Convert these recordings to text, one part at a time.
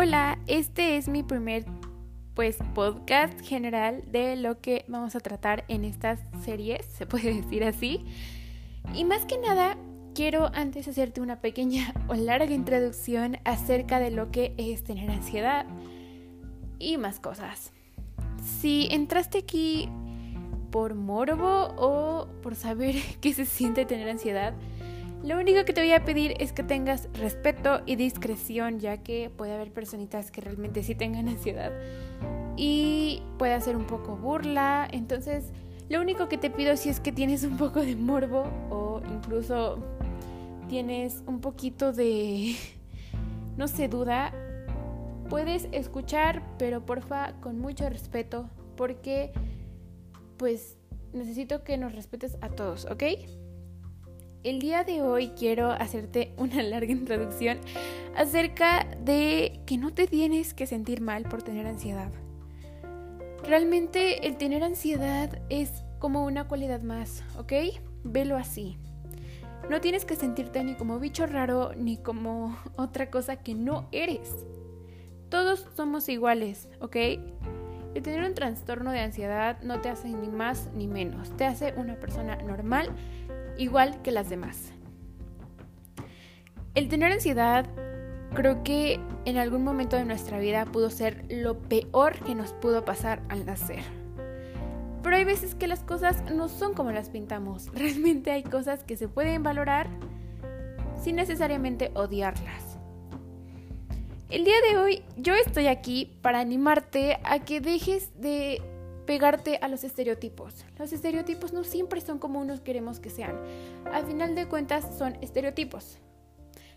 Hola, este es mi primer pues podcast general de lo que vamos a tratar en estas series, se puede decir así. Y más que nada, quiero antes hacerte una pequeña o larga introducción acerca de lo que es tener ansiedad y más cosas. Si entraste aquí por morbo o por saber qué se siente tener ansiedad, lo único que te voy a pedir es que tengas respeto y discreción, ya que puede haber personitas que realmente sí tengan ansiedad y puede hacer un poco burla. Entonces, lo único que te pido si es que tienes un poco de morbo o incluso tienes un poquito de, no sé, duda, puedes escuchar, pero porfa con mucho respeto, porque pues necesito que nos respetes a todos, ¿ok? El día de hoy quiero hacerte una larga introducción acerca de que no te tienes que sentir mal por tener ansiedad. Realmente el tener ansiedad es como una cualidad más, ¿ok? Velo así. No tienes que sentirte ni como bicho raro ni como otra cosa que no eres. Todos somos iguales, ¿ok? El tener un trastorno de ansiedad no te hace ni más ni menos, te hace una persona normal igual que las demás. El tener ansiedad creo que en algún momento de nuestra vida pudo ser lo peor que nos pudo pasar al nacer. Pero hay veces que las cosas no son como las pintamos. Realmente hay cosas que se pueden valorar sin necesariamente odiarlas. El día de hoy yo estoy aquí para animarte a que dejes de pegarte a los estereotipos. Los estereotipos no siempre son como unos queremos que sean. Al final de cuentas son estereotipos.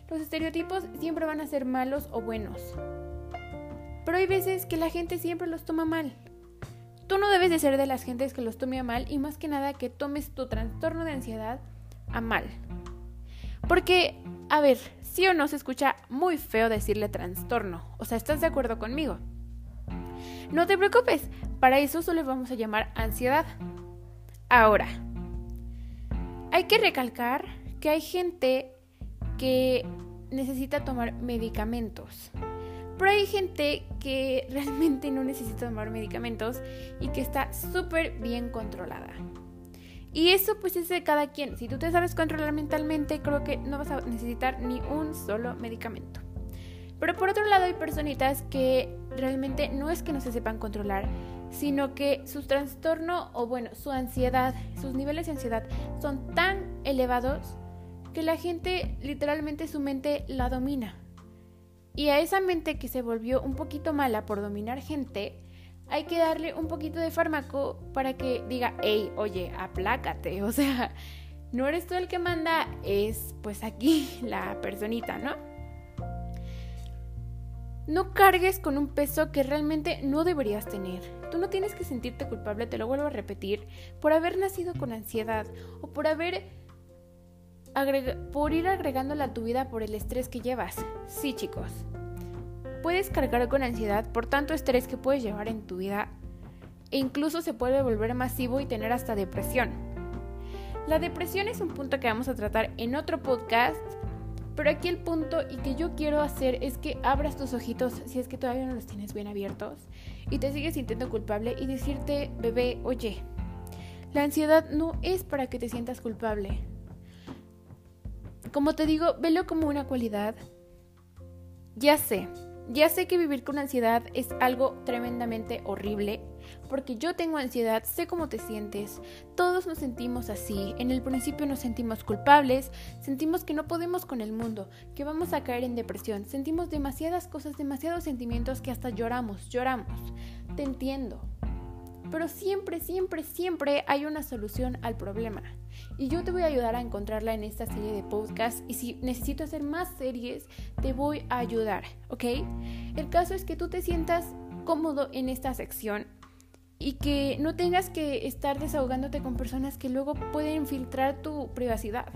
Los estereotipos siempre van a ser malos o buenos. Pero hay veces que la gente siempre los toma mal. Tú no debes de ser de las gentes que los tome a mal y más que nada que tomes tu trastorno de ansiedad a mal. Porque, a ver, sí o no se escucha muy feo decirle trastorno. O sea, ¿estás de acuerdo conmigo? No te preocupes, para eso solo vamos a llamar ansiedad. Ahora, hay que recalcar que hay gente que necesita tomar medicamentos. Pero hay gente que realmente no necesita tomar medicamentos y que está súper bien controlada. Y eso pues es de cada quien. Si tú te sabes controlar mentalmente, creo que no vas a necesitar ni un solo medicamento. Pero por otro lado hay personitas que realmente no es que no se sepan controlar, sino que su trastorno o bueno, su ansiedad, sus niveles de ansiedad son tan elevados que la gente literalmente su mente la domina. Y a esa mente que se volvió un poquito mala por dominar gente, hay que darle un poquito de fármaco para que diga, hey, oye, aplácate. O sea, no eres tú el que manda, es pues aquí la personita, ¿no? No cargues con un peso que realmente no deberías tener. Tú no tienes que sentirte culpable, te lo vuelvo a repetir, por haber nacido con ansiedad o por haber por ir agregándola a tu vida por el estrés que llevas. Sí, chicos. Puedes cargar con ansiedad por tanto estrés que puedes llevar en tu vida e incluso se puede volver masivo y tener hasta depresión. La depresión es un punto que vamos a tratar en otro podcast pero aquí el punto y que yo quiero hacer es que abras tus ojitos si es que todavía no los tienes bien abiertos y te sigues sintiendo culpable y decirte, bebé, oye, la ansiedad no es para que te sientas culpable. Como te digo, velo como una cualidad. Ya sé, ya sé que vivir con ansiedad es algo tremendamente horrible, porque yo tengo ansiedad, sé cómo te sientes, todos nos sentimos así, en el principio nos sentimos culpables, sentimos que no podemos con el mundo, que vamos a caer en depresión, sentimos demasiadas cosas, demasiados sentimientos que hasta lloramos, lloramos, te entiendo. Pero siempre, siempre, siempre hay una solución al problema. Y yo te voy a ayudar a encontrarla en esta serie de podcasts. Y si necesito hacer más series, te voy a ayudar, ¿ok? El caso es que tú te sientas cómodo en esta sección y que no tengas que estar desahogándote con personas que luego pueden filtrar tu privacidad.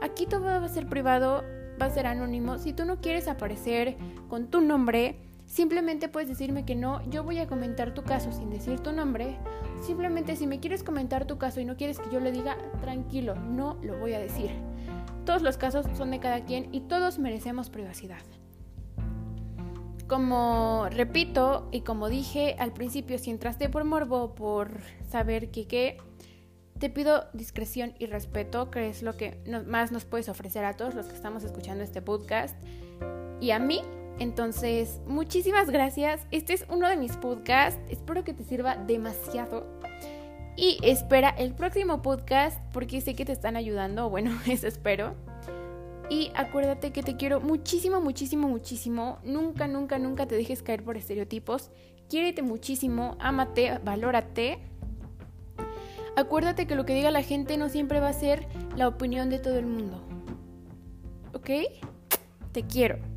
Aquí todo va a ser privado, va a ser anónimo. Si tú no quieres aparecer con tu nombre, simplemente puedes decirme que no. Yo voy a comentar tu caso sin decir tu nombre. Simplemente si me quieres comentar tu caso y no quieres que yo le diga, tranquilo, no lo voy a decir. Todos los casos son de cada quien y todos merecemos privacidad. Como repito y como dije al principio, si entraste por morbo, por saber que qué, te pido discreción y respeto, que es lo que más nos puedes ofrecer a todos los que estamos escuchando este podcast y a mí. Entonces, muchísimas gracias. Este es uno de mis podcasts. Espero que te sirva demasiado. Y espera el próximo podcast porque sé que te están ayudando. Bueno, eso espero. Y acuérdate que te quiero muchísimo, muchísimo, muchísimo. Nunca, nunca, nunca te dejes caer por estereotipos. Quiérete muchísimo, ámate, valórate. Acuérdate que lo que diga la gente no siempre va a ser la opinión de todo el mundo. ¿Ok? Te quiero.